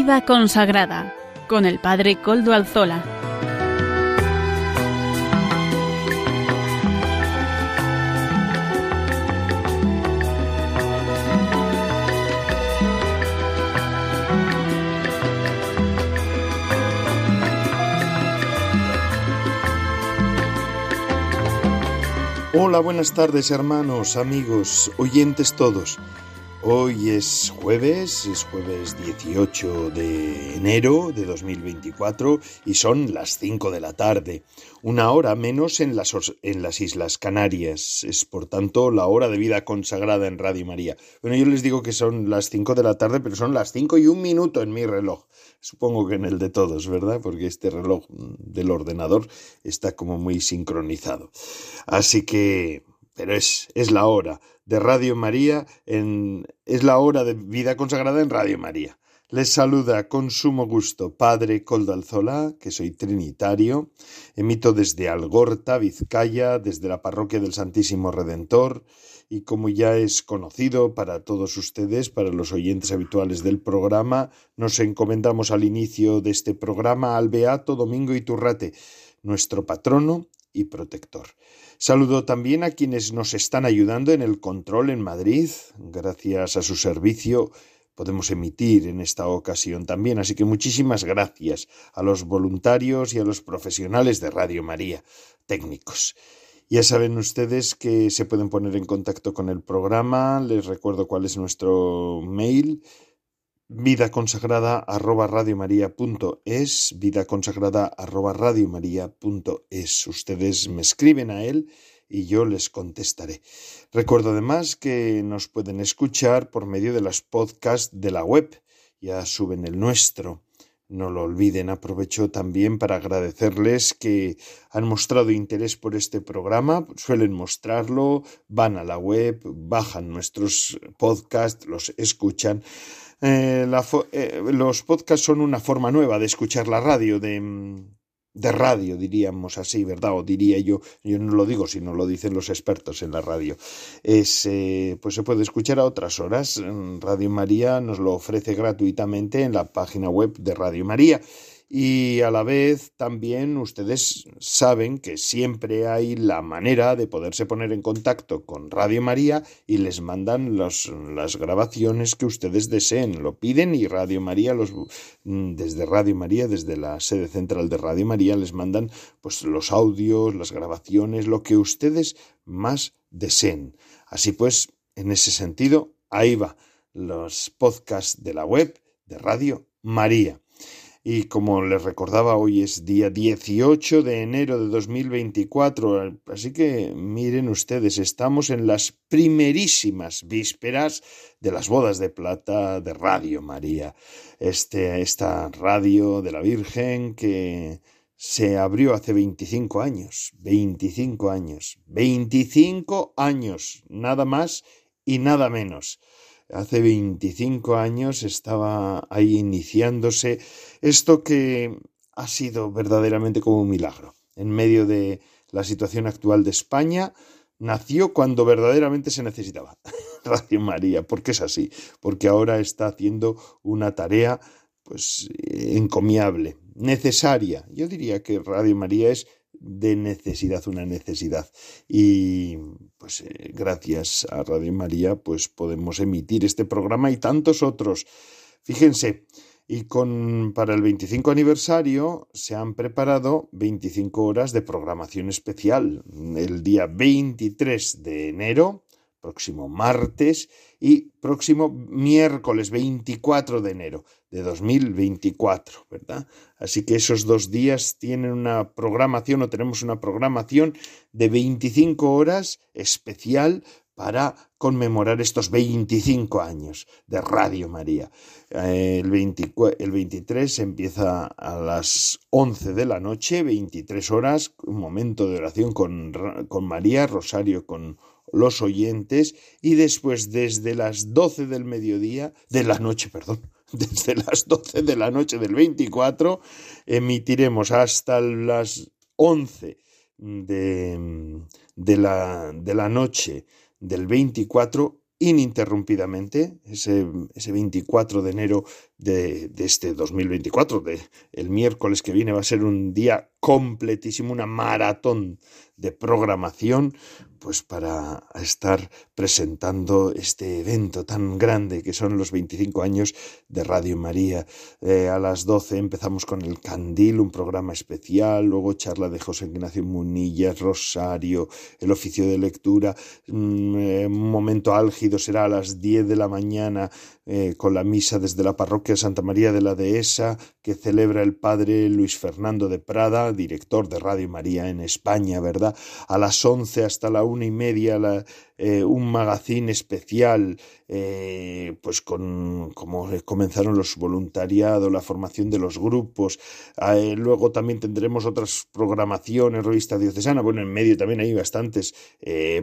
Vida consagrada con el Padre Coldo Alzola. Hola, buenas tardes hermanos, amigos, oyentes todos. Hoy es jueves, es jueves 18 de enero de 2024 y son las 5 de la tarde, una hora menos en las, en las Islas Canarias. Es por tanto la hora de vida consagrada en Radio María. Bueno, yo les digo que son las 5 de la tarde, pero son las 5 y un minuto en mi reloj. Supongo que en el de todos, ¿verdad? Porque este reloj del ordenador está como muy sincronizado. Así que, pero es, es la hora de Radio María en es la hora de vida consagrada en Radio María. Les saluda con sumo gusto Padre Coldalzola, que soy trinitario, emito desde Algorta, Vizcaya, desde la parroquia del Santísimo Redentor, y como ya es conocido para todos ustedes, para los oyentes habituales del programa, nos encomendamos al inicio de este programa al Beato Domingo Iturrate, nuestro patrono y protector. Saludo también a quienes nos están ayudando en el control en Madrid. Gracias a su servicio podemos emitir en esta ocasión también. Así que muchísimas gracias a los voluntarios y a los profesionales de Radio María, técnicos. Ya saben ustedes que se pueden poner en contacto con el programa. Les recuerdo cuál es nuestro mail vida consagrada arroba radiomaria.es, vida consagrada arroba radiomaria.es. Ustedes me escriben a él y yo les contestaré. Recuerdo además que nos pueden escuchar por medio de las podcasts de la web. Ya suben el nuestro. No lo olviden, aprovecho también para agradecerles que han mostrado interés por este programa, suelen mostrarlo, van a la web, bajan nuestros podcasts, los escuchan. Eh, eh, los podcasts son una forma nueva de escuchar la radio, de, mm, de radio, diríamos así, ¿verdad? O diría yo, yo no lo digo, sino lo dicen los expertos en la radio. Eh, pues se puede escuchar a otras horas. Radio María nos lo ofrece gratuitamente en la página web de Radio María y a la vez también ustedes saben que siempre hay la manera de poderse poner en contacto con Radio María y les mandan las grabaciones que ustedes deseen. Lo piden y Radio María, los, mm, desde Radio María, desde la sede central de Radio María, les mandan pues los audios, las grabaciones, lo que ustedes más deseen. Así pues, en ese sentido, ahí va los podcasts de la web de Radio María. Y como les recordaba, hoy es día 18 de enero de 2024, así que miren ustedes, estamos en las primerísimas vísperas de las bodas de plata de Radio María. Este, esta radio de la Virgen que se abrió hace 25 años, 25 años, 25 años, nada más y nada menos hace 25 años estaba ahí iniciándose esto que ha sido verdaderamente como un milagro. En medio de la situación actual de España, nació cuando verdaderamente se necesitaba. Radio María, porque es así, porque ahora está haciendo una tarea pues encomiable, necesaria. Yo diría que Radio María es de necesidad, una necesidad. Y pues eh, gracias a Radio María pues podemos emitir este programa y tantos otros. Fíjense, y con para el 25 aniversario se han preparado 25 horas de programación especial. El día 23 de enero próximo martes y próximo miércoles 24 de enero de 2024, ¿verdad? Así que esos dos días tienen una programación o tenemos una programación de 25 horas especial para conmemorar estos 25 años de Radio María. Eh, el, el 23 empieza a las 11 de la noche, 23 horas, un momento de oración con, con María, Rosario con los oyentes y después desde las 12 del mediodía, de la noche, perdón, desde las 12 de la noche del 24, emitiremos hasta las 11 de, de, la, de la noche del 24 ininterrumpidamente, ese, ese 24 de enero de, de, este 2024, de el miércoles que viene va a ser un día completísimo, una maratón de programación, pues para estar presentando este evento tan grande que son los 25 años de Radio María. Eh, a las 12 empezamos con el Candil, un programa especial, luego charla de José Ignacio Munillas, Rosario, el oficio de lectura, mm, eh, un momento álgido será a las 10 de la mañana eh, con la misa desde la parroquia Santa María de la Dehesa que celebra el padre Luis Fernando de Prada, director de Radio María en España, ¿verdad? A las 11 hasta la una y media eh, un magazine especial, eh, pues con como comenzaron los voluntariados, la formación de los grupos, eh, luego también tendremos otras programaciones, revista diocesana, bueno, en medio también hay bastantes,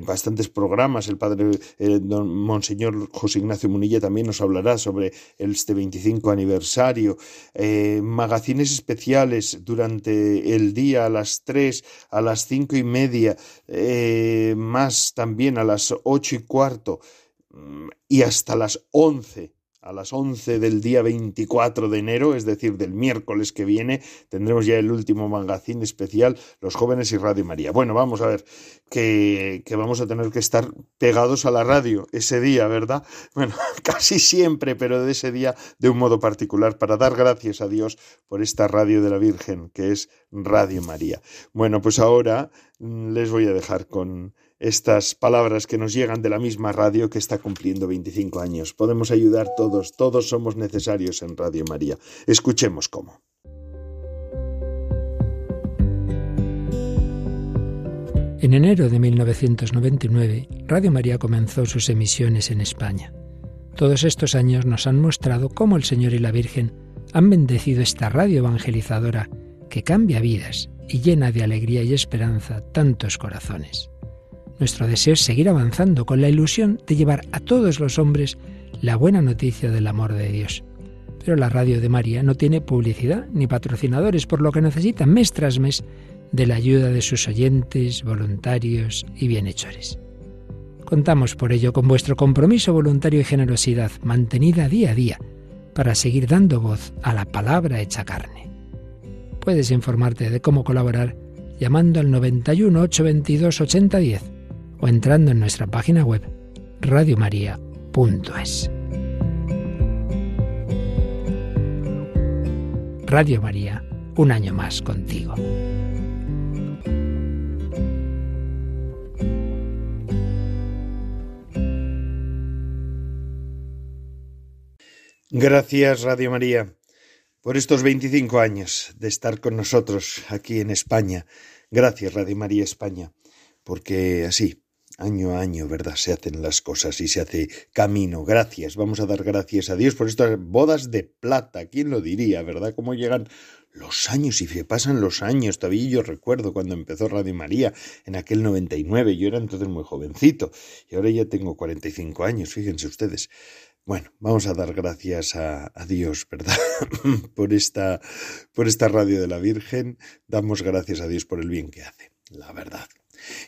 bastantes programas, el padre don Monseñor José Ignacio Munilla también nos hablará sobre este 25 aniversario, magazines especiales durante el día a las 3, a las cinco y media, más también a las ocho y cuarto mm, y hasta las once a las once del día 24 de enero, es decir, del miércoles que viene, tendremos ya el último magazine especial, Los jóvenes y Radio María. Bueno, vamos a ver que, que, vamos a tener que estar pegados a la radio ese día, ¿verdad? Bueno, casi siempre, pero de ese día de un modo particular, para dar gracias a Dios por esta radio de la Virgen, que es Radio María. Bueno, pues ahora mm, les voy a dejar con estas palabras que nos llegan de la misma radio que está cumpliendo 25 años. Podemos ayudar todos, todos somos necesarios en Radio María. Escuchemos cómo. En enero de 1999, Radio María comenzó sus emisiones en España. Todos estos años nos han mostrado cómo el Señor y la Virgen han bendecido esta radio evangelizadora que cambia vidas y llena de alegría y esperanza tantos corazones. Nuestro deseo es seguir avanzando con la ilusión de llevar a todos los hombres la buena noticia del amor de Dios. Pero la radio de María no tiene publicidad ni patrocinadores, por lo que necesita mes tras mes de la ayuda de sus oyentes, voluntarios y bienhechores. Contamos por ello con vuestro compromiso voluntario y generosidad mantenida día a día para seguir dando voz a la palabra hecha carne. Puedes informarte de cómo colaborar llamando al 91 822 8010 entrando en nuestra página web radiomaria.es. Radio María, un año más contigo. Gracias, Radio María, por estos 25 años de estar con nosotros aquí en España. Gracias, Radio María España, porque así, año a año, ¿verdad? Se hacen las cosas y se hace camino. Gracias, vamos a dar gracias a Dios por estas bodas de plata. ¿Quién lo diría, verdad? ¿Cómo llegan los años y se pasan los años? Todavía yo recuerdo cuando empezó Radio María en aquel 99. Yo era entonces muy jovencito y ahora ya tengo 45 años, fíjense ustedes. Bueno, vamos a dar gracias a, a, Dios, ¿verdad? por, esta, por esta radio de la Virgen. Damos gracias a Dios por el bien que hace, la verdad.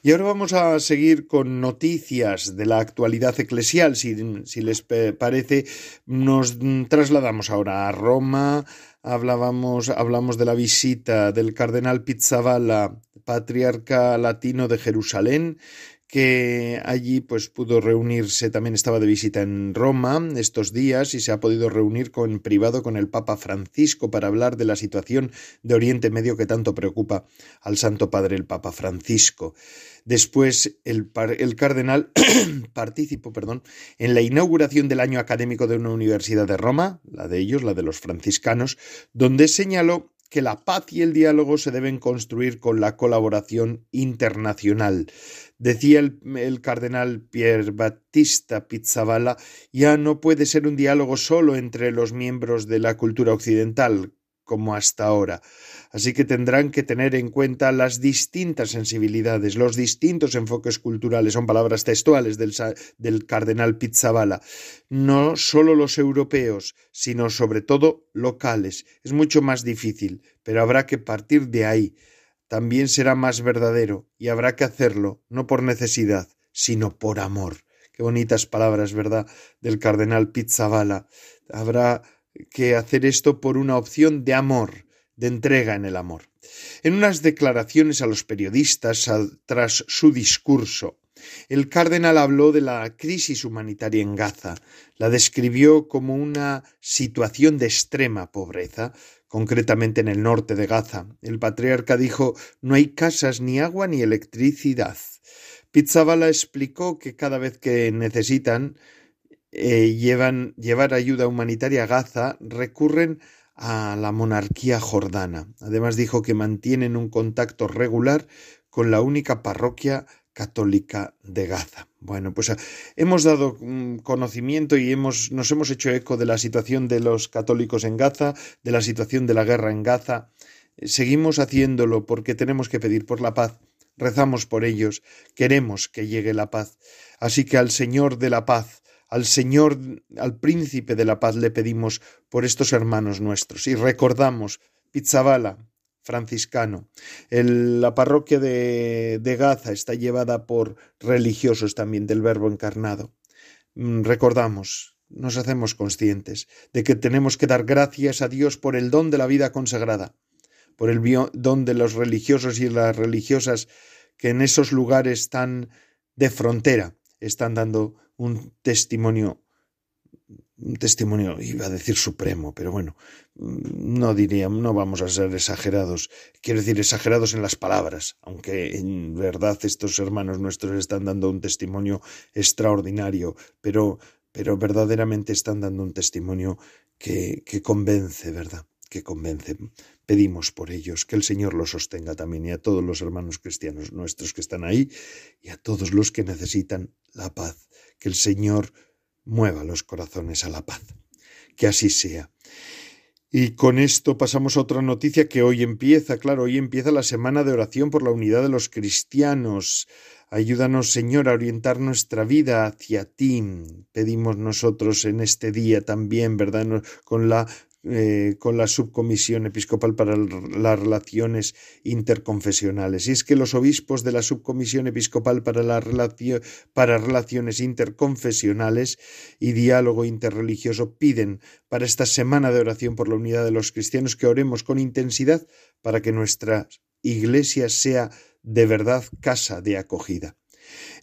Y ahora vamos a seguir con noticias de la actualidad eclesial. Si, si les parece, nos trasladamos ahora a Roma. Hablábamos, hablamos de la visita del cardenal Pizzaballa, patriarca latino de Jerusalén, que allí pues pudo reunirse, también estaba de visita en Roma estos días y se ha podido reunir con privado con el Papa Francisco para hablar de la situación de Oriente Medio que tanto preocupa al Santo Padre el Papa Francisco. Después el, el cardenal participó, perdón, en la inauguración del año académico de una universidad de Roma, la de ellos, la de los franciscanos, donde señaló que la paz y el diálogo se deben construir con la colaboración internacional. Decía el, cardenal Pier Battista Pizzaballa, ya no puede ser un diálogo solo entre los miembros de la cultura occidental, como hasta ahora. Así que tendrán que tener en cuenta las distintas sensibilidades, los distintos enfoques culturales, son palabras textuales del, del cardenal Pizzaballa, no solo los europeos, sino sobre todo locales. Es mucho más difícil, pero habrá que partir de ahí también será más verdadero y habrá que hacerlo no por necesidad, sino por amor. Qué bonitas palabras, ¿verdad? Del cardenal Pizzabala. Habrá que hacer esto por una opción de amor, de entrega en el amor. En unas declaraciones a los periodistas tras su discurso, el cardenal habló de la crisis humanitaria en Gaza, la describió como una situación de extrema pobreza, concretamente en el norte de Gaza. El patriarca dijo no hay casas, ni agua, ni electricidad. Pizzabala explicó que cada vez que necesitan eh, llevan, llevar ayuda humanitaria a Gaza, recurren a la monarquía jordana. Además dijo que mantienen un contacto regular con la única parroquia católica de Gaza. Bueno, pues hemos dado mm, conocimiento y hemos, nos hemos hecho eco de la situación de los católicos en Gaza, de la situación de la guerra en Gaza. Seguimos haciéndolo porque tenemos que pedir por la paz. Rezamos por ellos, queremos que llegue la paz. Así que al Señor de la paz, al Señor, al príncipe de la paz le pedimos por estos hermanos nuestros y recordamos Pizzabala, franciscano. la parroquia de, de Gaza está llevada por religiosos también del Verbo encarnado. Mm, recordamos, nos hacemos conscientes de que tenemos que dar gracias a Dios por el don de la vida consagrada, por el don de los religiosos y las religiosas que en esos lugares tan de frontera están dando un testimonio, un testimonio, iba a decir supremo, pero bueno, no diría, no vamos a ser exagerados, quiero decir exagerados en las palabras, aunque en verdad estos hermanos nuestros están dando un testimonio extraordinario, pero, pero verdaderamente están dando un testimonio que, que convence, ¿verdad? Que convence. Pedimos por ellos que el Señor los sostenga también y a todos los hermanos cristianos nuestros que están ahí y a todos los que necesitan la paz que el Señor mueva los corazones a la paz. Que así sea. Y con esto pasamos a otra noticia que hoy empieza, claro, hoy empieza la semana de oración por la unidad de los cristianos. Ayúdanos, Señor, a orientar nuestra vida hacia ti. Pedimos nosotros en este día también, ¿verdad? Con la eh, con la subcomisión episcopal para las relaciones interconfesionales. Y es que los obispos de la subcomisión episcopal para, la para relaciones interconfesionales y diálogo interreligioso piden para esta semana de oración por la unidad de los cristianos que oremos con intensidad para que nuestra iglesia sea de verdad casa de acogida.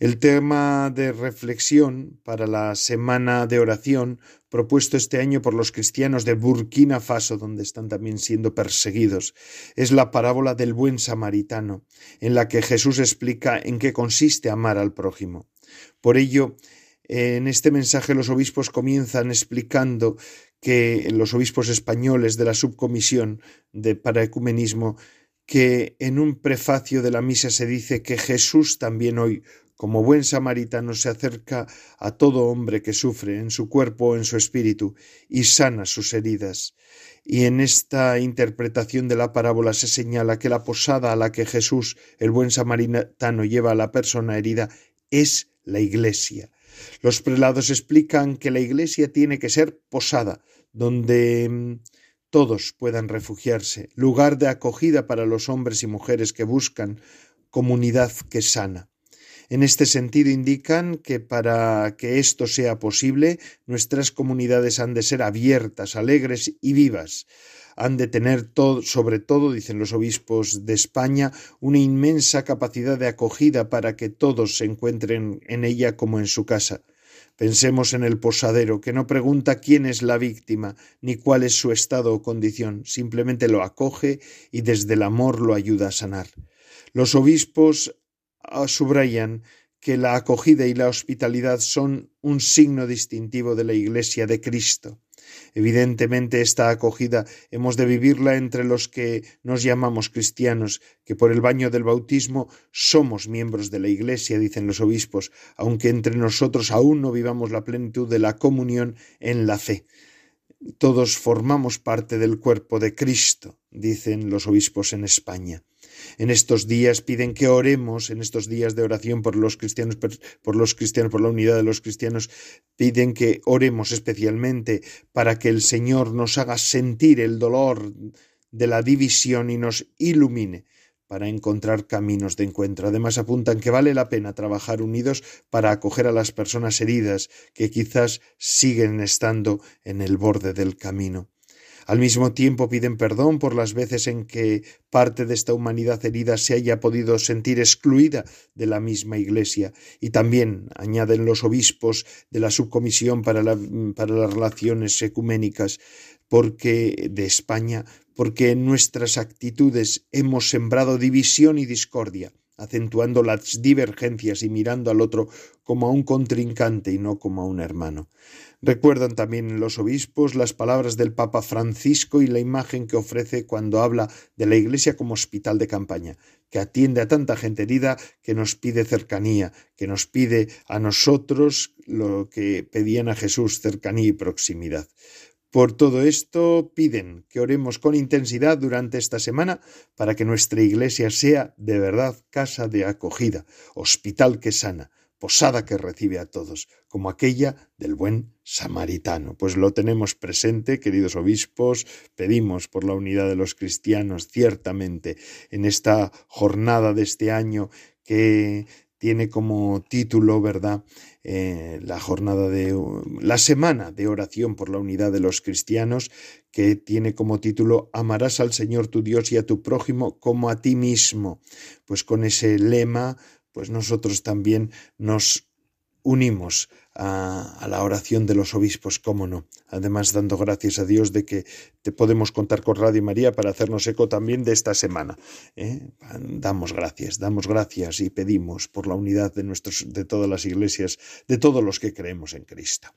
El tema de reflexión para la semana de oración propuesto este año por los cristianos de Burkina Faso, donde están también siendo perseguidos, es la parábola del buen samaritano, en la que Jesús explica en qué consiste amar al prójimo. Por ello, en este mensaje los obispos comienzan explicando que los obispos españoles de la subcomisión de para ecumenismo que en un prefacio de la misa se dice que Jesús también hoy como buen samaritano se acerca a todo hombre que sufre en su cuerpo o en su espíritu y sana sus heridas. Y en esta interpretación de la parábola se señala que la posada a la que Jesús, el buen samaritano, lleva a la persona herida es la iglesia. Los prelados explican que la iglesia tiene que ser posada, donde mm, todos puedan refugiarse, lugar de acogida para los hombres y mujeres que buscan comunidad que sana. En este sentido indican que para que esto sea posible, nuestras comunidades han de ser abiertas, alegres y vivas. Han de tener sobre todo, dicen los obispos de España, una inmensa capacidad de acogida para que todos se encuentren en ella como en su casa. Pensemos en el posadero, que no pregunta quién es la víctima, ni cuál es su estado o condición, simplemente lo acoge y desde el amor lo ayuda a sanar. Los obispos subrayan que la acogida y la hospitalidad son un signo distintivo de la Iglesia de Cristo. Evidentemente esta acogida hemos de vivirla entre los que nos llamamos cristianos, que por el baño del bautismo somos miembros de la Iglesia, dicen los obispos, aunque entre nosotros aún no vivamos la plenitud de la comunión en la fe. Todos formamos parte del cuerpo de Cristo, dicen los obispos en España en estos días piden que oremos, en estos días de oración por los cristianos, por los cristianos, por la unidad de los cristianos, piden que oremos especialmente para que el Señor nos haga sentir el dolor de la división y nos ilumine para encontrar caminos de encuentro. Además apuntan que vale la pena trabajar unidos para acoger a las personas heridas que quizás siguen estando en el borde del camino. Al mismo tiempo piden perdón por las veces en que parte de esta humanidad herida se haya podido sentir excluida de la misma Iglesia. Y también añaden los obispos de la Subcomisión para, para las Relaciones Ecuménicas porque de España, porque en nuestras actitudes hemos sembrado división y discordia acentuando las divergencias y mirando al otro como a un contrincante y no como a un hermano. Recuerdan también los obispos las palabras del Papa Francisco y la imagen que ofrece cuando habla de la Iglesia como hospital de campaña, que atiende a tanta gente herida, que nos pide cercanía, que nos pide a nosotros lo que pedían a Jesús, cercanía y proximidad. Por todo esto piden que oremos con intensidad durante esta semana para que nuestra iglesia sea de verdad casa de acogida, hospital que sana, posada que recibe a todos, como aquella del buen samaritano. Pues lo tenemos presente, queridos obispos, pedimos por la unidad de los cristianos ciertamente en esta jornada de este año que tiene como título, ¿verdad?, eh, la jornada de la semana de oración por la unidad de los cristianos, que tiene como título Amarás al Señor tu Dios y a tu prójimo como a ti mismo. Pues con ese lema, pues nosotros también nos unimos a, la oración de los obispos, cómo no. Además, dando gracias a Dios de que te podemos contar con Radio María para hacernos eco también de esta semana. ¿eh? Damos gracias, damos gracias y pedimos por la unidad de, nuestros, de todas las iglesias, de todos los que creemos en Cristo.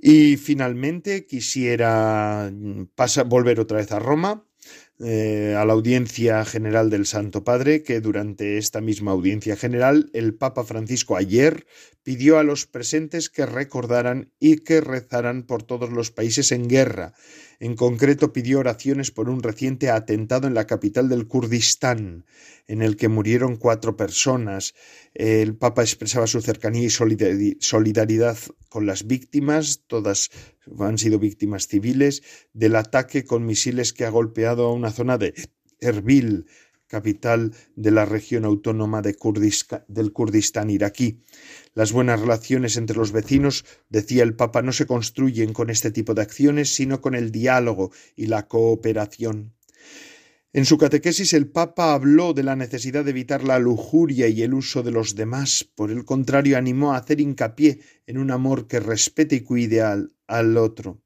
Y finalmente quisiera mm, volver otra vez a Roma eh, a la audiencia general del Santo Padre, que durante esta misma audiencia general el Papa Francisco ayer pidió a los presentes que recordaran y que rezaran por todos los países en guerra. En concreto pidió oraciones por un reciente atentado en la capital del Kurdistán, en el que murieron cuatro personas. El Papa expresaba su cercanía y solidaridad con las víctimas, todas han sido víctimas civiles, del ataque con misiles que ha golpeado a una zona de Erbil, capital de la región autónoma de del Kurdistán iraquí. Las buenas relaciones entre los vecinos, decía el Papa, no se construyen con este tipo de acciones, sino con el diálogo y la cooperación. En su catequesis el Papa habló de la necesidad de evitar la lujuria y el uso de los demás. Por el contrario, animó a hacer hincapié en un amor que respete y cuide al, al otro.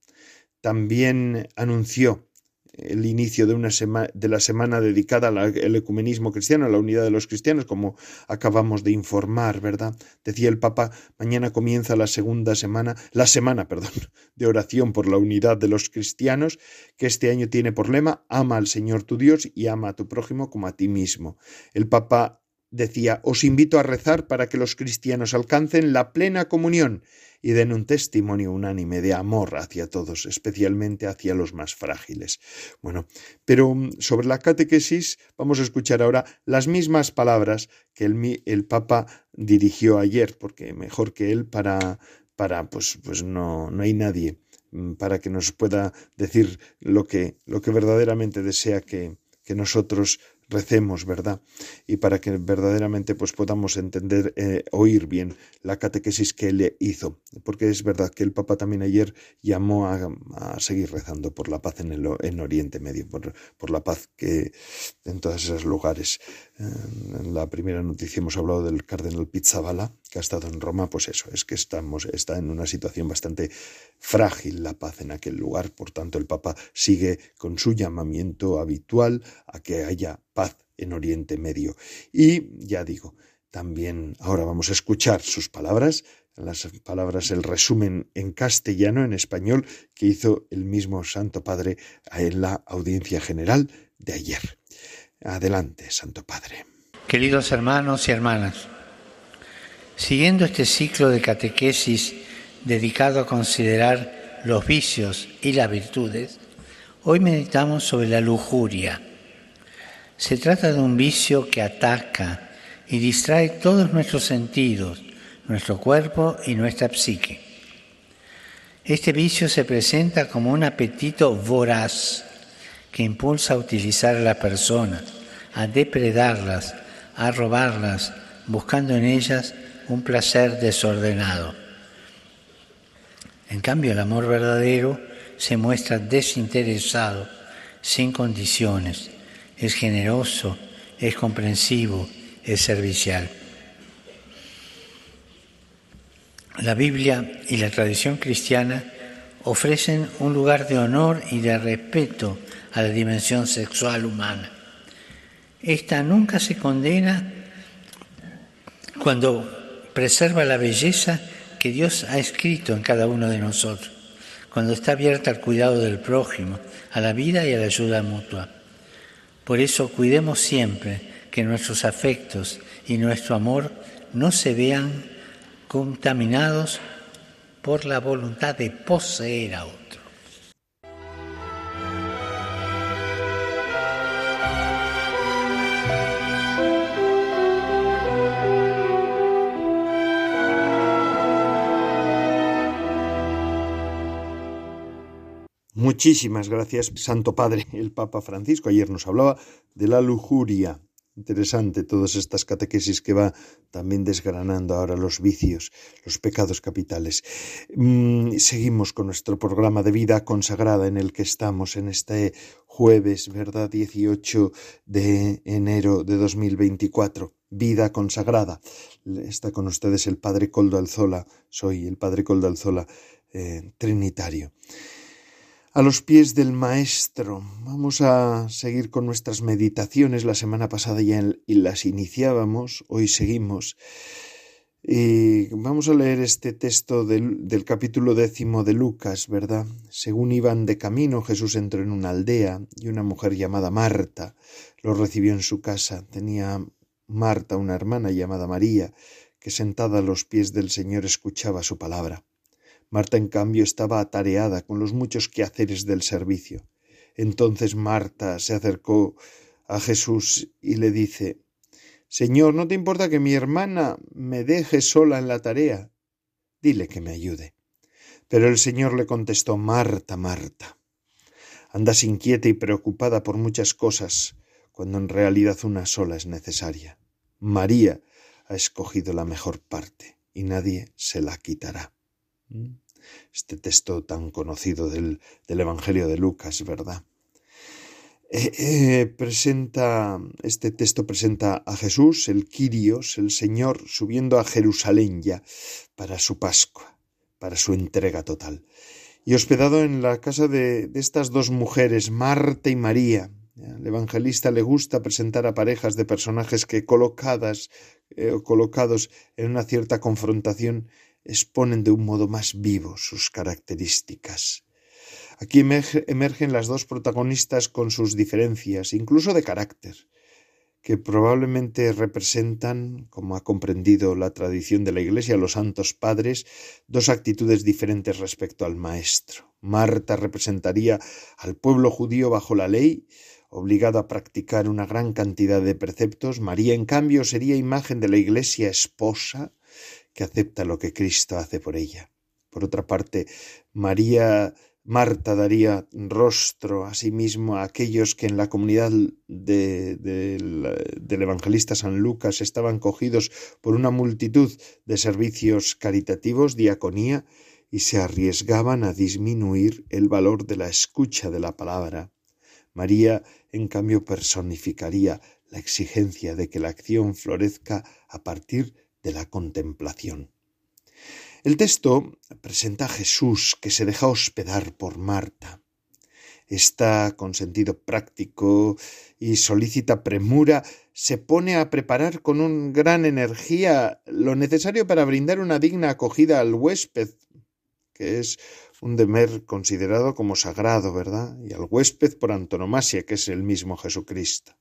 También anunció el inicio de, una de la semana dedicada al ecumenismo cristiano, a la unidad de los cristianos, como acabamos de informar, ¿verdad? Decía el Papa, mañana comienza la segunda semana, la semana, perdón, de oración por la unidad de los cristianos, que este año tiene por lema, ama al Señor tu Dios y ama a tu prójimo como a ti mismo. El Papa decía, os invito a rezar para que los cristianos alcancen la plena comunión y den un testimonio unánime de amor hacia todos, especialmente hacia los más frágiles. Bueno, pero mm, sobre la catequesis vamos a escuchar ahora las mismas palabras que el, Papa dirigió ayer, porque mejor que él para, para pues, pues no, no hay nadie mm, para que nos pueda decir lo que, lo que verdaderamente desea que, que nosotros recemos, ¿verdad? Y para que verdaderamente pues podamos entender, eh, oír bien la catequesis que él hizo. Porque es verdad que el Papa también ayer llamó a, seguir rezando por la paz en el en Oriente Medio, por, por la paz que en todos esos lugares. En la primera noticia hemos hablado del cardenal Pizzabala, que ha estado en Roma, pues eso, es que estamos, está en una situación bastante frágil la paz en aquel lugar, por tanto el Papa sigue con su llamamiento habitual a que haya paz en Oriente Medio. Y ya digo, también ahora vamos a escuchar sus palabras, las palabras, el resumen en castellano, en español, que hizo el mismo Santo Padre en la audiencia general de ayer. Adelante, Santo Padre. Queridos hermanos y hermanas, siguiendo este ciclo de catequesis dedicado a considerar los vicios y las virtudes, hoy meditamos sobre la lujuria. Se trata de un vicio que ataca y distrae todos nuestros sentidos, nuestro cuerpo y nuestra psique. Este vicio se presenta como un apetito voraz que impulsa a utilizar a la persona, a depredarlas, a robarlas, buscando en ellas un placer desordenado. En cambio, el amor verdadero se muestra desinteresado, sin condiciones, es generoso, es comprensivo, es servicial. La Biblia y la tradición cristiana ofrecen un lugar de honor y de respeto a la dimensión sexual humana. Esta nunca se condena cuando preserva la belleza que Dios ha escrito en cada uno de nosotros, cuando está abierta al cuidado del prójimo, a la vida y a la ayuda mutua. Por eso cuidemos siempre que nuestros afectos y nuestro amor no se vean contaminados por la voluntad de poseer a otro. Muchísimas gracias, Santo Padre, el Papa Francisco. Ayer nos hablaba de la lujuria, Interesante todas estas catequesis que va también desgranando ahora los vicios, los pecados capitales. Mm, seguimos con nuestro programa de vida consagrada en el que estamos en este jueves, ¿verdad? 18 de enero de 2024. Vida consagrada. Está con ustedes el Padre Coldo Alzola. Soy el Padre Coldo Alzola, eh, trinitario a los pies del Maestro. Vamos a seguir con nuestras meditaciones. La semana pasada ya las iniciábamos, hoy seguimos. Y vamos a leer este texto del, del, capítulo décimo de Lucas, ¿verdad? Según iban de camino, Jesús entró en una aldea y una mujer llamada Marta lo recibió en su casa. Tenía Marta una hermana llamada María, que sentada a los pies del Señor escuchaba su palabra. Marta, en cambio, estaba atareada con los muchos quehaceres del servicio. Entonces Marta se acercó a Jesús y le dice Señor, ¿no te importa que mi hermana me deje sola en la tarea? Dile que me ayude. Pero el Señor le contestó Marta, Marta. Andas inquieta y preocupada por muchas cosas, cuando en realidad una sola es necesaria. María ha escogido la mejor parte, y nadie se la quitará. Este texto tan conocido del, Evangelio de Lucas, ¿verdad? Eh, eh, presenta, este texto presenta a Jesús, el Quirios, el Señor, subiendo a Jerusalén ya para su Pascua, para su entrega total. Y hospedado en la casa de, estas dos mujeres, Marta y María. Al evangelista le gusta presentar a parejas de personajes que colocadas eh, o colocados en una cierta confrontación exponen de un modo más vivo sus características. Aquí emergen las dos protagonistas con sus diferencias, incluso de carácter, que probablemente representan, como ha comprendido la tradición de la Iglesia, los santos padres, dos actitudes diferentes respecto al Maestro. Marta representaría al pueblo judío bajo la ley, obligado a practicar una gran cantidad de preceptos. María, en cambio, sería imagen de la Iglesia esposa, que acepta lo que Cristo hace por ella. Por otra parte, María Marta daría rostro a sí mismo a aquellos que en la comunidad del evangelista San Lucas estaban cogidos por una multitud de servicios caritativos, diaconía, y se arriesgaban a disminuir el valor de la escucha de la palabra. María, en cambio, personificaría la exigencia de que la acción florezca a partir de la contemplación. El texto presenta a Jesús que se deja hospedar por Marta. Está con sentido práctico y solícita premura se pone a preparar con un gran energía lo necesario para brindar una digna acogida al huésped, que es un deber considerado como sagrado, ¿verdad? Y al huésped por antonomasia, que es el mismo Jesucristo.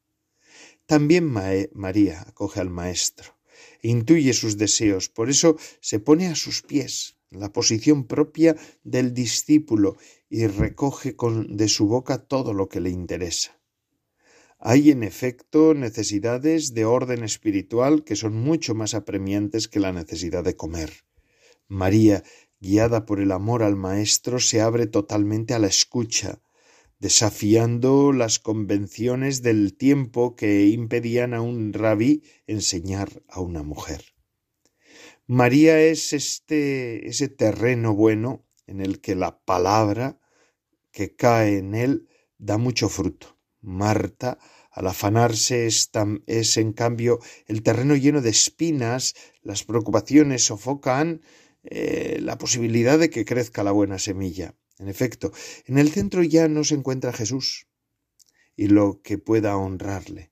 También María acoge al Maestro intuye sus deseos, por eso se pone a sus pies, la posición propia del discípulo, y recoge con, de su boca todo lo que le interesa. Hay, en efecto, necesidades de orden espiritual que son mucho más apremiantes que la necesidad de comer. María, guiada por el amor al Maestro, se abre totalmente a la escucha, desafiando las convenciones del tiempo que impedían a un rabí enseñar a una mujer. María es este ese terreno bueno en el que la palabra que cae en él da mucho fruto. Marta, al afanarse, es, es en cambio el terreno lleno de espinas, las preocupaciones sofocan eh, la posibilidad de que crezca la buena semilla. En efecto, en el centro ya no se encuentra Jesús y lo que pueda honrarle.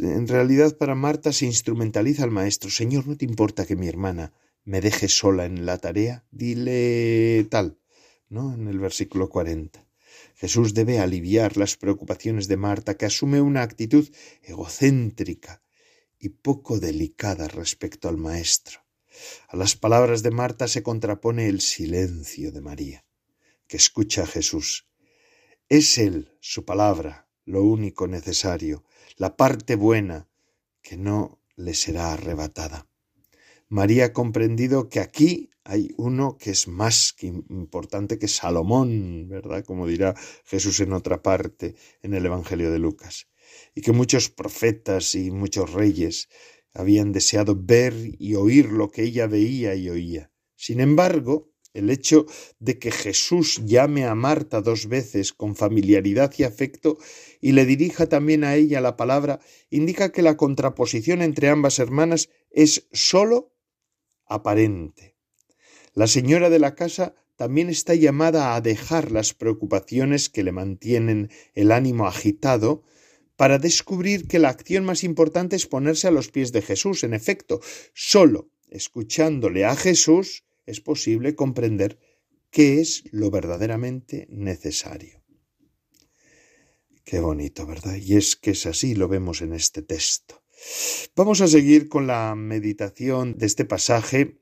En realidad para Marta se instrumentaliza al Maestro. Señor, ¿no te importa que mi hermana me deje sola en la tarea? Dile tal, ¿no? En el versículo 40. Jesús debe aliviar las preocupaciones de Marta, que asume una actitud egocéntrica y poco delicada respecto al Maestro. A las palabras de Marta se contrapone el silencio de María, que escucha a Jesús. Es Él, su palabra, lo único necesario, la parte buena, que no le será arrebatada. María ha comprendido que aquí hay uno que es más que importante que Salomón, ¿verdad? Como dirá Jesús en otra parte en el Evangelio de Lucas. Y que muchos profetas y muchos reyes habían deseado ver y oír lo que ella veía y oía. Sin embargo, el hecho de que Jesús llame a Marta dos veces con familiaridad y afecto y le dirija también a ella la palabra indica que la contraposición entre ambas hermanas es sólo aparente. La señora de la casa también está llamada a dejar las preocupaciones que le mantienen el ánimo agitado para descubrir que la acción más importante es ponerse a los pies de Jesús. En efecto, solo escuchándole a Jesús es posible comprender qué es lo verdaderamente necesario. Qué bonito, ¿verdad? Y es que es así, lo vemos en este texto. Vamos a seguir con la meditación de este pasaje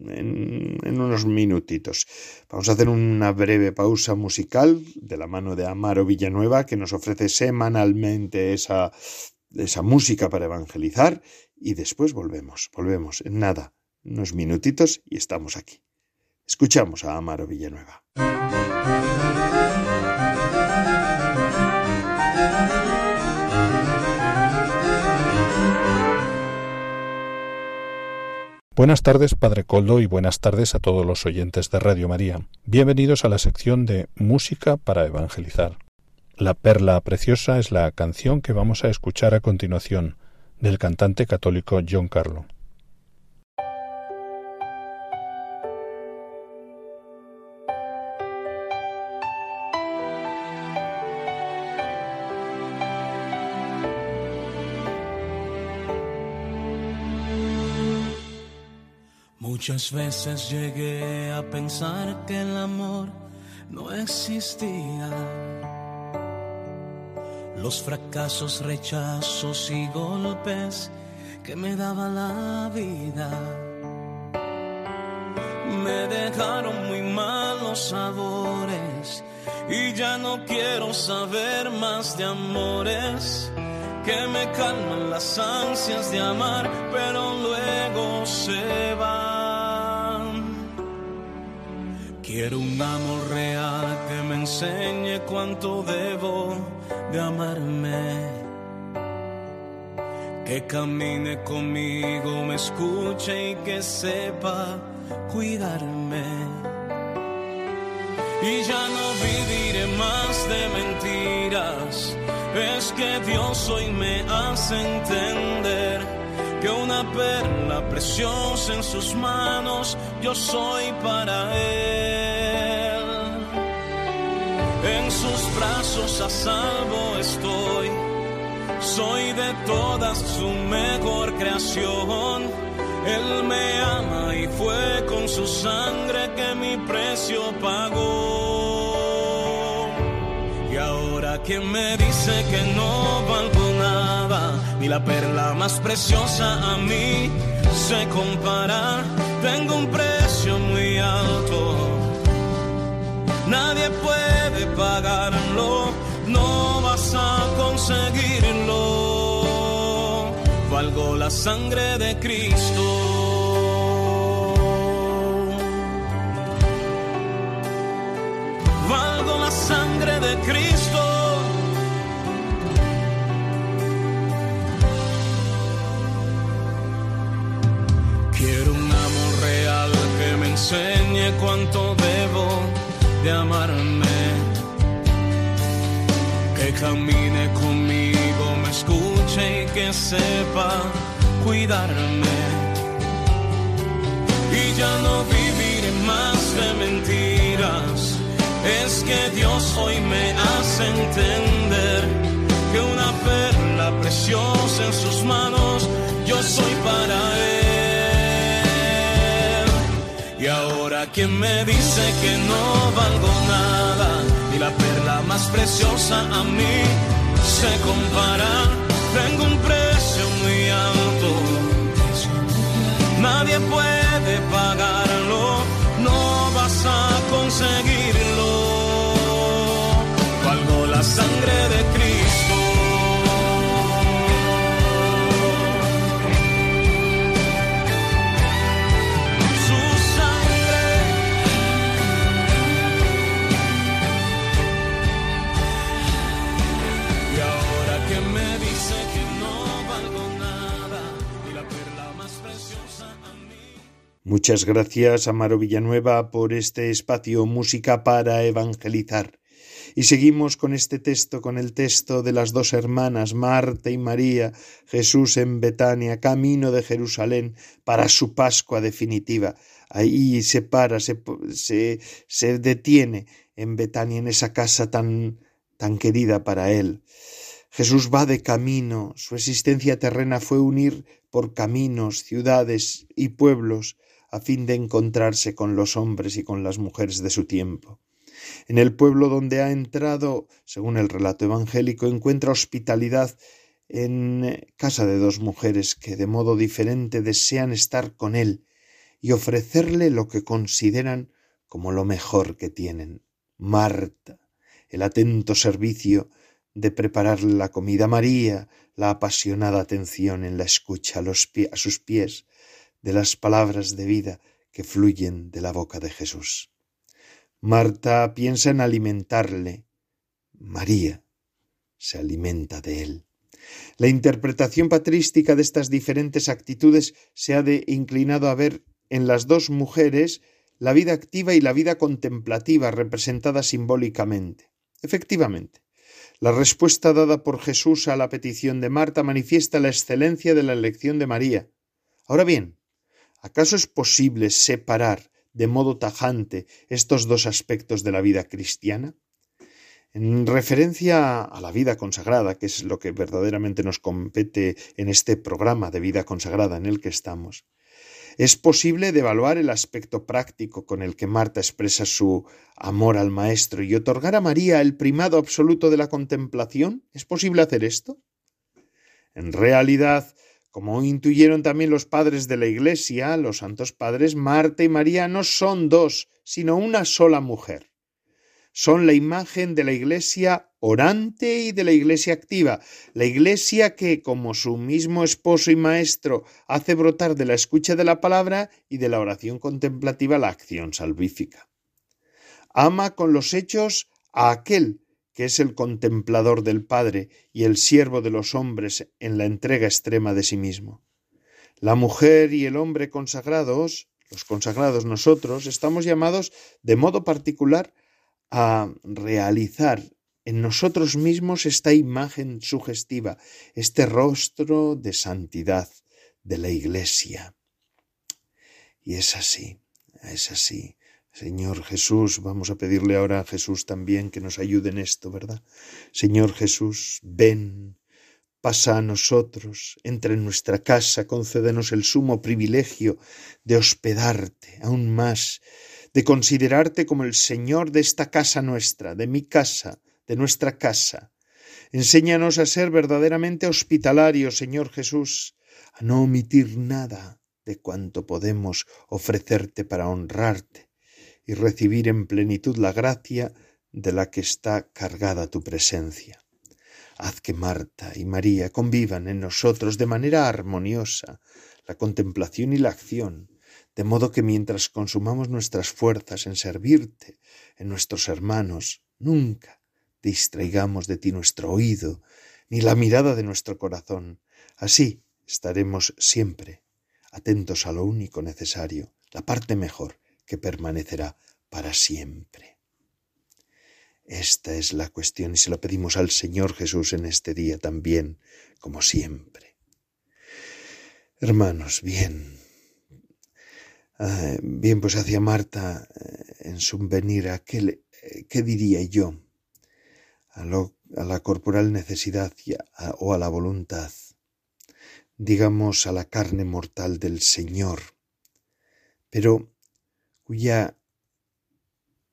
en, unos minutitos. Vamos a hacer una breve pausa musical de la mano de Amaro Villanueva, que nos ofrece semanalmente esa, esa música para evangelizar, y después volvemos, volvemos en nada, unos minutitos y estamos aquí. Escuchamos a Amaro Villanueva. Buenas tardes, Padre Coldo, y buenas tardes a todos los oyentes de Radio María. Bienvenidos a la sección de Música para Evangelizar. La perla preciosa es la canción que vamos a escuchar a continuación, del cantante católico John Carlo. Muchas veces llegué a pensar que el amor no existía. Los fracasos, rechazos y golpes que me daba la vida me dejaron muy malos sabores y ya no quiero saber más de amores que me calman las ansias de amar, pero luego se van. Quiero un amor real que me enseñe cuánto debo de amarme. Que camine conmigo, me escuche y que sepa cuidarme. Y ya no viviré más de mentiras. Es que Dios hoy me hace entender que una perla preciosa en sus manos yo soy para Él. En sus brazos a salvo estoy, soy de todas su mejor creación. Él me ama y fue con su sangre que mi precio pagó. Y ahora quien me dice que no valgo ni la perla más preciosa a mí se compara tengo un precio muy alto, nadie puede pagarlo, no vas a conseguirlo. Valgo la sangre de Cristo. Valgo la sangre Cristo. Cuánto debo de amarme. Que camine conmigo, me escuche y que sepa cuidarme. Y ya no viviré más de mentiras. Es que Dios hoy me hace entender que una perla preciosa en sus manos, Y ahora quien me dice que no valgo nada, y la perla más preciosa a mí se compara, tengo un precio muy alto, nadie puede pagarlo, Muchas gracias, Amaro Villanueva, por este espacio Música para Evangelizar. Y seguimos con este texto, con el texto de las dos hermanas, Marta y María, Jesús en Betania, camino de Jerusalén para su Pascua definitiva. Ahí se para, se, se, se detiene en Betania, en esa casa tan, tan querida para él. Jesús va de camino, su existencia terrena fue unir por caminos, ciudades y pueblos a fin de encontrarse con los hombres y con las mujeres de su tiempo. En el pueblo donde ha entrado, según el relato evangélico, encuentra hospitalidad en casa de dos mujeres que de modo diferente desean estar con él y ofrecerle lo que consideran como lo mejor que tienen. Marta, el atento servicio de prepararle la comida, María, la apasionada atención en la escucha a, a sus pies de las palabras de vida que fluyen de la boca de Jesús. Marta piensa en alimentarle. María se alimenta de él. La interpretación patrística de estas diferentes actitudes se ha de inclinado a ver en las dos mujeres la vida activa y la vida contemplativa representada simbólicamente. Efectivamente, la respuesta dada por Jesús a la petición de Marta manifiesta la excelencia de la elección de María. Ahora bien, ¿acaso es posible separar de modo tajante estos dos aspectos de la vida cristiana? En referencia a la vida consagrada, que es lo que verdaderamente nos compete en este programa de vida consagrada en el que estamos, es posible devaluar el aspecto práctico con el que Marta expresa su amor al Maestro y otorgar a María el primado absoluto de la contemplación. ¿Es posible hacer esto? En realidad, como intuyeron también los padres de la Iglesia, los santos padres, Marta y María no son dos, sino una sola mujer. Son la imagen de la Iglesia orante y de la Iglesia activa, la Iglesia que, como su mismo esposo y maestro, hace brotar de la escucha de la palabra y de la oración contemplativa la acción salvífica. Ama con los hechos a aquel que es el contemplador del Padre y el siervo de los hombres en la entrega extrema de sí mismo. La mujer y el hombre consagrados, los consagrados nosotros, estamos llamados de modo particular a realizar en nosotros mismos esta imagen sugestiva, este rostro de santidad de la Iglesia. Y es así, es así. Señor Jesús, vamos a pedirle ahora a Jesús también que nos ayude en esto, ¿verdad? Señor Jesús, ven, pasa a nosotros, entra en nuestra casa, concédenos el sumo privilegio de hospedarte aún más, de considerarte como el Señor de esta casa nuestra, de mi casa, de nuestra casa. Enséñanos a ser verdaderamente hospitalarios, Señor Jesús, a no omitir nada de cuanto podemos ofrecerte para honrarte y recibir en plenitud la gracia de la que está cargada tu presencia. Haz que Marta y María convivan en nosotros de manera armoniosa la contemplación y la acción, de modo que mientras consumamos nuestras fuerzas en servirte, en nuestros hermanos, nunca distraigamos de ti nuestro oído, ni la mirada de nuestro corazón. Así estaremos siempre atentos a lo único necesario, la parte mejor que permanecerá para siempre. Esta es la cuestión y se lo pedimos al Señor Jesús en este día también, como siempre. Hermanos, bien. Ah, bien, pues hacia Marta eh, en su venir, ¿a qué, qué diría yo? A, la corporal necesidad o a la voluntad, digamos a la carne mortal del Señor, pero cuya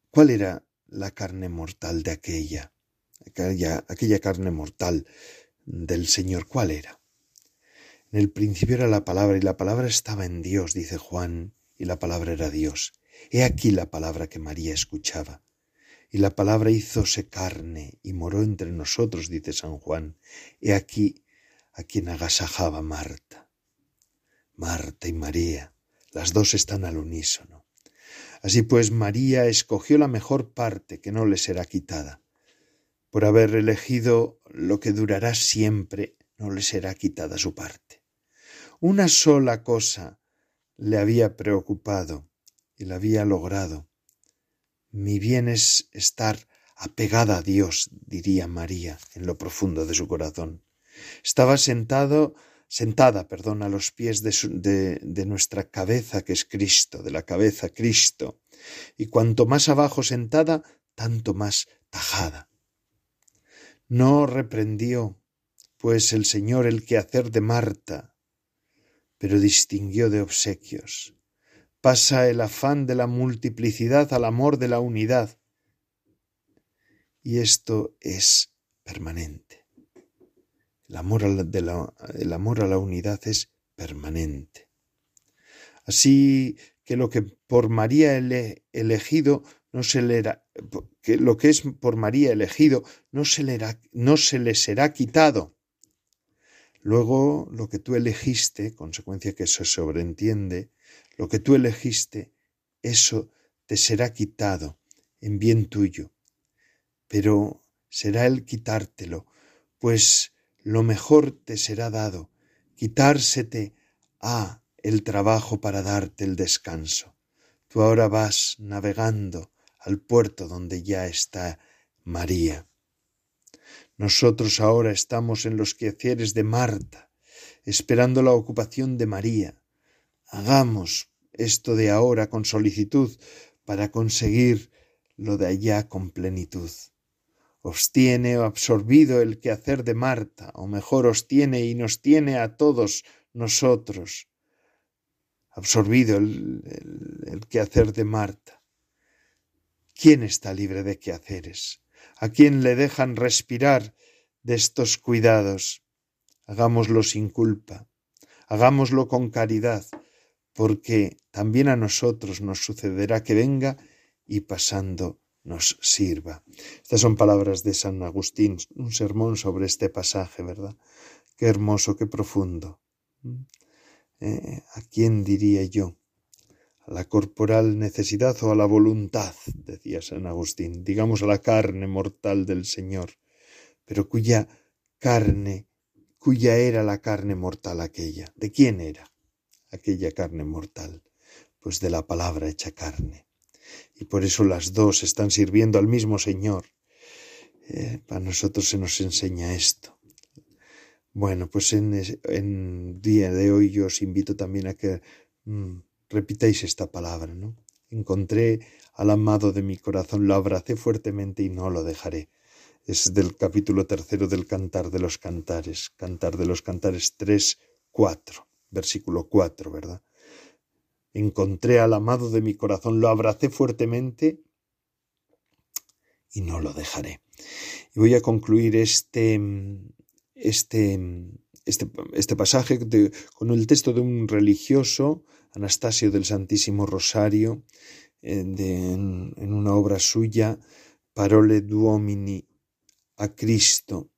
¿Cuál era la carne mortal de aquella? Aquella, aquella carne mortal del Señor, ¿cuál era? En el principio era la palabra y la palabra estaba en Dios, dice Juan, y la palabra era Dios. He aquí la palabra que María escuchaba. Y la palabra hízose carne y moró entre nosotros, dice San Juan. He aquí a quien agasajaba Marta. Marta y María, las dos están al unísono. Así pues, María escogió la mejor parte que no le será quitada. Por haber elegido lo que durará siempre, no le será quitada su parte. Una sola cosa le había preocupado y la había logrado. Mi bien es estar apegada a Dios, diría María en lo profundo de su corazón. Estaba sentado sentada, perdón, a los pies de, nuestra cabeza, que es Cristo, de la cabeza Cristo, y cuanto más abajo sentada, tanto más tajada. No reprendió, pues el Señor el quehacer de Marta, pero distinguió de obsequios. Pasa el afán de la multiplicidad al amor de la unidad. Y esto es permanente. El amor, a la, el amor a la unidad es permanente. Así que lo que por María elegido no se le que lo que es por María elegido no se, le no se le será quitado. Luego lo que tú elegiste, consecuencia que eso sobreentiende, lo que tú elegiste, eso te será quitado en bien tuyo. Pero será el quitártelo, pues lo mejor te será dado, quitársete a el trabajo para darte el descanso. Tú ahora vas navegando al puerto donde ya está María. Nosotros ahora estamos en los quehaceres de Marta, esperando la ocupación de María. Hagamos esto de ahora con solicitud para conseguir lo de allá con plenitud os tiene absorbido el quehacer de Marta, o mejor os tiene y nos tiene a todos nosotros absorbido el, el, quehacer de Marta. ¿Quién está libre de quehaceres? ¿A quién le dejan respirar de estos cuidados? Hagámoslo sin culpa, hagámoslo con caridad, porque también a nosotros nos sucederá que venga y pasando nos sirva. Estas son palabras de San Agustín, un sermón sobre este pasaje, ¿verdad? Qué hermoso, qué profundo. ¿Mm? Eh, ¿A quién diría yo? ¿A la corporal necesidad o a la voluntad? decía San Agustín, digamos a la carne mortal del Señor, pero cuya carne, cuya era la carne mortal aquella. ¿De quién era aquella carne mortal? Pues de la palabra hecha carne y por eso las dos están sirviendo al mismo Señor. Eh, para nosotros se nos enseña esto. Bueno, pues en, en día de hoy yo os invito también a que mm, repitáis esta palabra, ¿no? Encontré al amado de mi corazón, lo abracé fuertemente y no lo dejaré. Es del capítulo tercero del Cantar de los Cantares, Cantar de los Cantares 3, 4, versículo 4, ¿verdad? Encontré al amado de mi corazón, lo abracé fuertemente y no lo dejaré. Y voy a concluir este, este, este, este pasaje con el texto de un religioso, Anastasio del Santísimo Rosario, en, en, una obra suya, Parole Duomini a Cristo,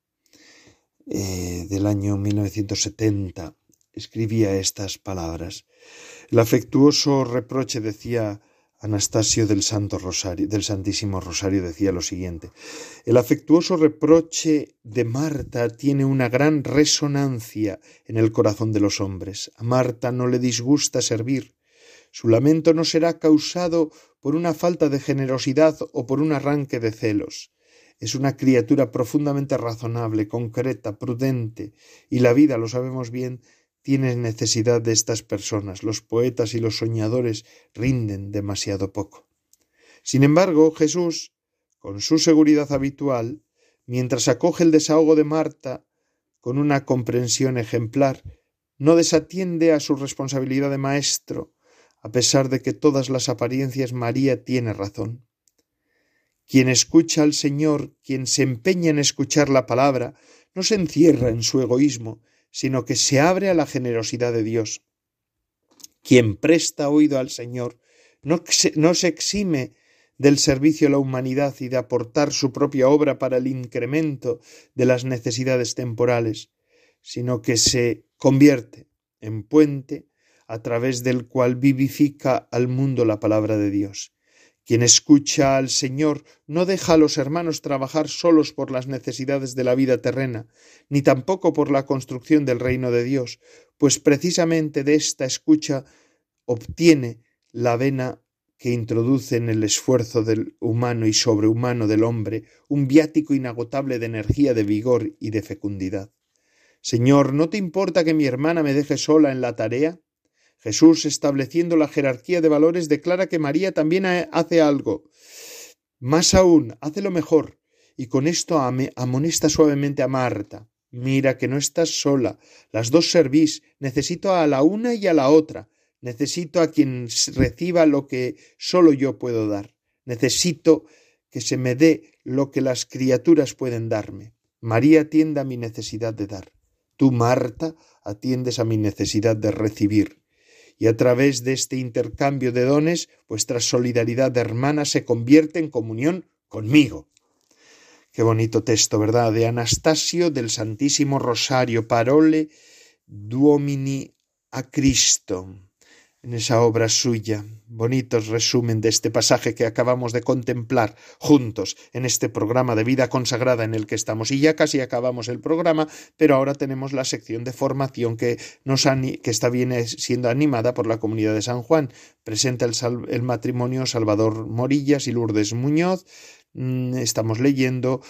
eh, del año 1970, escribía estas palabras. El afectuoso reproche decía Anastasio del Santo Rosario, del Santísimo Rosario decía lo siguiente: El afectuoso reproche de Marta tiene una gran resonancia en el corazón de los hombres. A Marta no le disgusta servir. Su lamento no será causado por una falta de generosidad o por un arranque de celos. Es una criatura profundamente razonable, concreta, prudente, y la vida, lo sabemos bien, tiene necesidad de estas personas. Los poetas y los soñadores rinden demasiado poco. Sin embargo, Jesús, con su seguridad habitual, mientras acoge el desahogo de Marta con una comprensión ejemplar, no desatiende a su responsabilidad de maestro, a pesar de que todas las apariencias María tiene razón. Quien escucha al Señor, quien se empeña en escuchar la palabra, no se encierra en su egoísmo, sino que se abre a la generosidad de Dios. Quien presta oído al Señor no se, no se exime del servicio a la humanidad y de aportar su propia obra para el incremento de las necesidades temporales, sino que se convierte en puente a través del cual vivifica al mundo la palabra de Dios. Quien escucha al Señor no deja a los hermanos trabajar solos por las necesidades de la vida terrena, ni tampoco por la construcción del reino de Dios, pues precisamente de esta escucha obtiene la vena que introduce en el esfuerzo del humano y sobrehumano del hombre un viático inagotable de energía, de vigor y de fecundidad. Señor, ¿no te importa que mi hermana me deje sola en la tarea? Jesús, estableciendo la jerarquía de valores, declara que María también hace algo. Más aún, hace lo mejor, y con esto amonesta suavemente a Marta. Mira que no estás sola, las dos servís, necesito a la una y a la otra, necesito a quien reciba lo que solo yo puedo dar, necesito que se me dé lo que las criaturas pueden darme. María atiende a mi necesidad de dar. Tú, Marta, atiendes a mi necesidad de recibir y a través de este intercambio de dones vuestra solidaridad hermana se convierte en comunión conmigo. Qué bonito texto, ¿verdad? De Anastasio del Santísimo Rosario, Parole Duomini a Cristo en esa obra suya. Bonitos resumen de este pasaje que acabamos de contemplar juntos en este programa de vida consagrada en el que estamos. Y ya casi acabamos el programa, pero ahora tenemos la sección de formación que, nos que está bien siendo animada por la comunidad de San Juan. Presenta el, el matrimonio Salvador Morillas y Lourdes Muñoz. Mm, estamos leyendo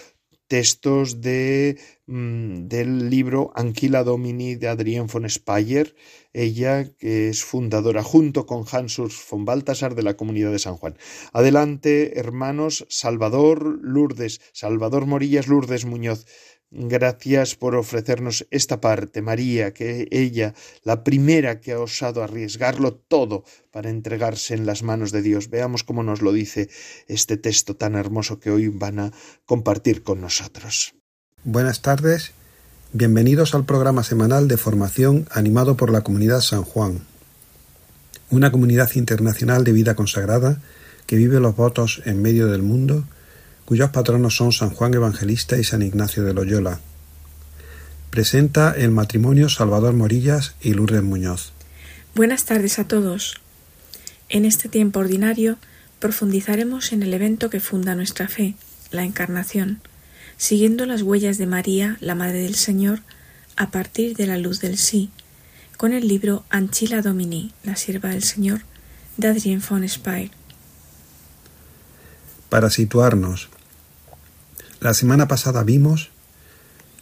textos de, mm, del libro Anquila Domini de Adrienne von Speyer, ella que es fundadora junto con Hansus von Baltasar de la Comunidad de San Juan. Adelante, hermanos, Salvador Lourdes, Salvador Morillas Lourdes Muñoz. Gracias por ofrecernos esta parte, María, que ella, la primera que ha osado arriesgarlo todo para entregarse en las manos de Dios. Veamos cómo nos lo dice este texto tan hermoso que hoy van a compartir con nosotros. Buenas tardes, bienvenidos al programa semanal de formación animado por la comunidad San Juan, una comunidad internacional de vida consagrada que vive los votos en medio del mundo cuyos patronos son San Juan Evangelista y San Ignacio de Loyola. Presenta el matrimonio Salvador Morillas y Lourdes Muñoz. Buenas tardes a todos. En este tiempo ordinario profundizaremos en el evento que funda nuestra fe, la Encarnación, siguiendo las huellas de María, la Madre del Señor, a partir de la luz del sí, con el libro Anchila Domini, la sierva del Señor, de Adrien von Speyer. Para situarnos, la semana pasada vimos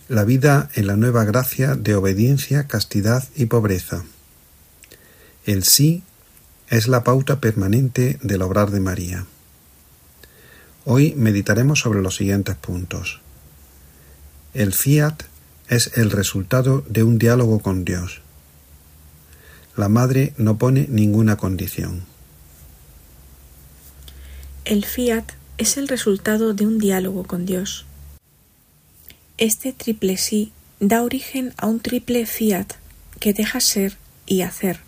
la vida en la nueva gracia de obediencia, castidad y pobreza. El sí es la pauta permanente del obrar de María. Hoy meditaremos sobre los siguientes puntos. El fiat es el resultado de un diálogo con Dios. La madre no pone ninguna condición. El fiat es el resultado de un diálogo con Dios. Este triple sí da origen a un triple fiat que deja ser y hacer.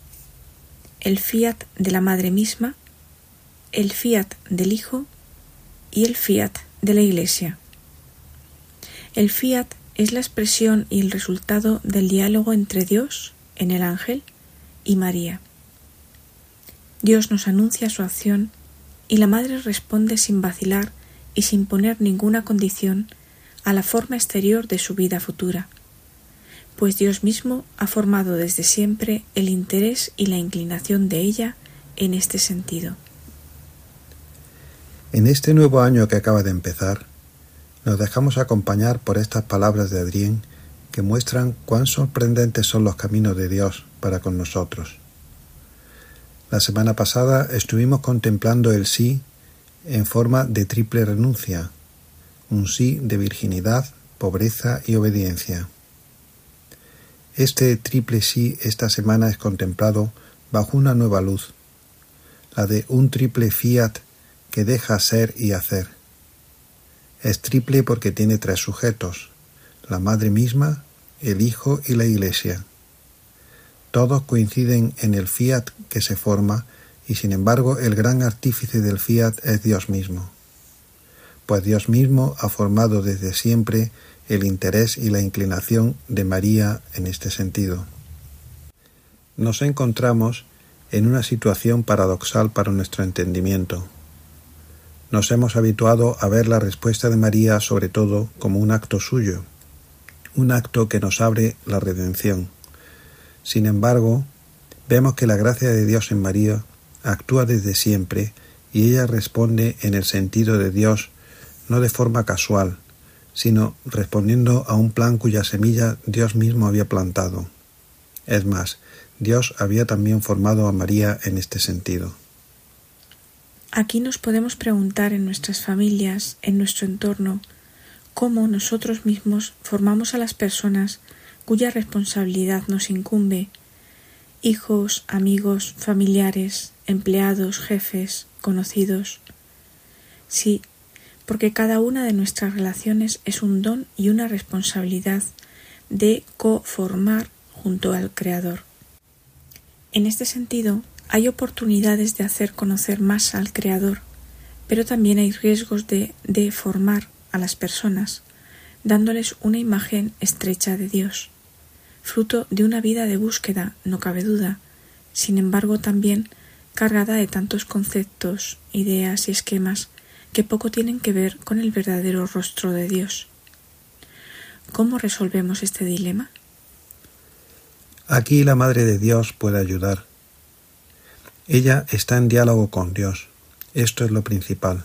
El fiat de la Madre misma, el fiat del Hijo y el fiat de la Iglesia. El fiat es la expresión y el resultado del diálogo entre Dios, en el ángel, y María. Dios nos anuncia su acción y la madre responde sin vacilar y sin poner ninguna condición a la forma exterior de su vida futura, pues Dios mismo ha formado desde siempre el interés y la inclinación de ella en este sentido. En este nuevo año que acaba de empezar, nos dejamos acompañar por estas palabras de Adrián que muestran cuán sorprendentes son los caminos de Dios para con nosotros. La semana pasada estuvimos contemplando el sí en forma de triple renuncia, un sí de virginidad, pobreza y obediencia. Este triple sí esta semana es contemplado bajo una nueva luz, la de un triple fiat que deja ser y hacer. Es triple porque tiene tres sujetos, la Madre misma, el Hijo y la Iglesia. Todos coinciden en el fiat que se forma y sin embargo el gran artífice del fiat es Dios mismo, pues Dios mismo ha formado desde siempre el interés y la inclinación de María en este sentido. Nos encontramos en una situación paradoxal para nuestro entendimiento. Nos hemos habituado a ver la respuesta de María sobre todo como un acto suyo, un acto que nos abre la redención. Sin embargo, vemos que la gracia de Dios en María actúa desde siempre y ella responde en el sentido de Dios no de forma casual, sino respondiendo a un plan cuya semilla Dios mismo había plantado. Es más, Dios había también formado a María en este sentido. Aquí nos podemos preguntar en nuestras familias, en nuestro entorno, cómo nosotros mismos formamos a las personas cuya responsabilidad nos incumbe, hijos, amigos, familiares, empleados, jefes, conocidos. Sí, porque cada una de nuestras relaciones es un don y una responsabilidad de coformar junto al Creador. En este sentido, hay oportunidades de hacer conocer más al Creador, pero también hay riesgos de deformar a las personas, dándoles una imagen estrecha de Dios, fruto de una vida de búsqueda, no cabe duda, sin embargo también cargada de tantos conceptos, ideas y esquemas que poco tienen que ver con el verdadero rostro de Dios. ¿Cómo resolvemos este dilema? Aquí la Madre de Dios puede ayudar. Ella está en diálogo con Dios. Esto es lo principal.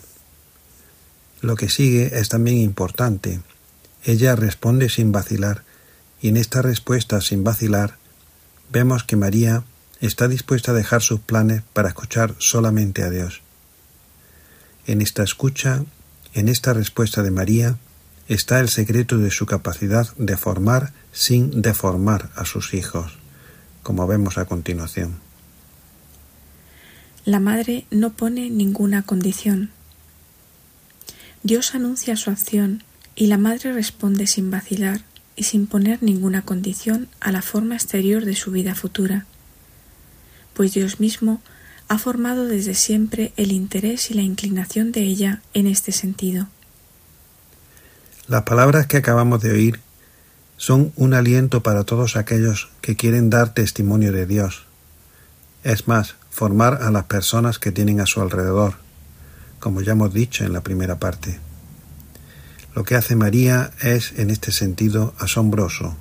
Lo que sigue es también importante. Ella responde sin vacilar, y en esta respuesta sin vacilar vemos que María está dispuesta a dejar sus planes para escuchar solamente a Dios. En esta escucha, en esta respuesta de María, está el secreto de su capacidad de formar sin deformar a sus hijos, como vemos a continuación. La madre no pone ninguna condición. Dios anuncia su acción y la madre responde sin vacilar y sin poner ninguna condición a la forma exterior de su vida futura, pues Dios mismo ha formado desde siempre el interés y la inclinación de ella en este sentido. Las palabras que acabamos de oír son un aliento para todos aquellos que quieren dar testimonio de Dios. Es más, formar a las personas que tienen a su alrededor, como ya hemos dicho en la primera parte. Lo que hace María es, en este sentido, asombroso.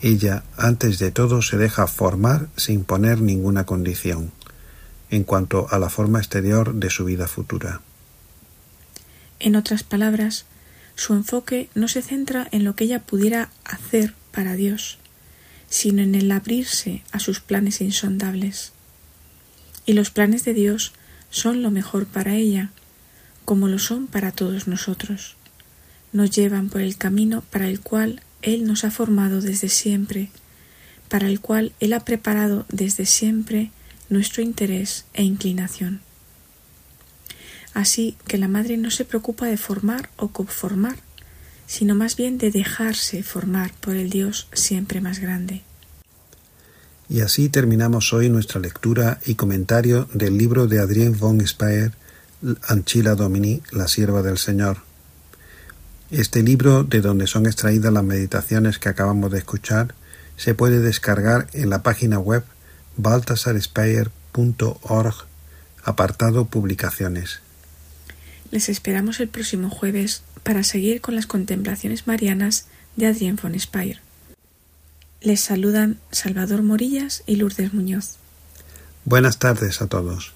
Ella, antes de todo, se deja formar sin poner ninguna condición, en cuanto a la forma exterior de su vida futura. En otras palabras, su enfoque no se centra en lo que ella pudiera hacer para Dios, sino en el abrirse a sus planes insondables y los planes de Dios son lo mejor para ella, como lo son para todos nosotros. Nos llevan por el camino para el cual Él nos ha formado desde siempre, para el cual Él ha preparado desde siempre nuestro interés e inclinación. Así que la madre no se preocupa de formar o conformar, sino más bien de dejarse formar por el Dios siempre más grande. Y así terminamos hoy nuestra lectura y comentario del libro de Adrien von Speyer, Anchila Domini, la sierva del Señor. Este libro, de donde son extraídas las meditaciones que acabamos de escuchar, se puede descargar en la página web baltasarspeyer.org apartado Publicaciones. Les esperamos el próximo jueves para seguir con las contemplaciones marianas de Adrien von Speyer. Les saludan Salvador Morillas y Lourdes Muñoz. Buenas tardes a todos.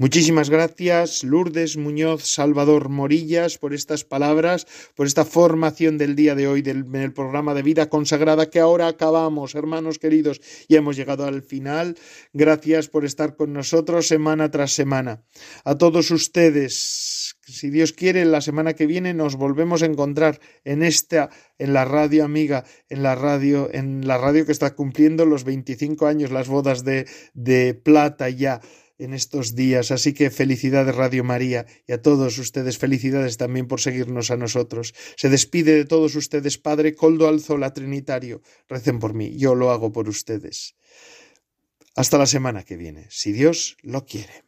Muchísimas gracias, Lourdes Muñoz, Salvador Morillas, por estas palabras, por esta formación del día de hoy del, en el programa de vida consagrada que ahora acabamos, hermanos queridos, y hemos llegado al final. Gracias por estar con nosotros semana tras semana. A todos ustedes, si Dios quiere, la semana que viene nos volvemos a encontrar en esta, en la radio amiga, en la radio, en la radio que está cumpliendo los 25 años, las bodas de, de plata ya en estos días. Así que felicidades Radio María y a todos ustedes felicidades también por seguirnos a nosotros. Se despide de todos ustedes Padre Coldo Alzola Trinitario. Recen por mí, yo lo hago por ustedes. Hasta la semana que viene, si Dios lo quiere.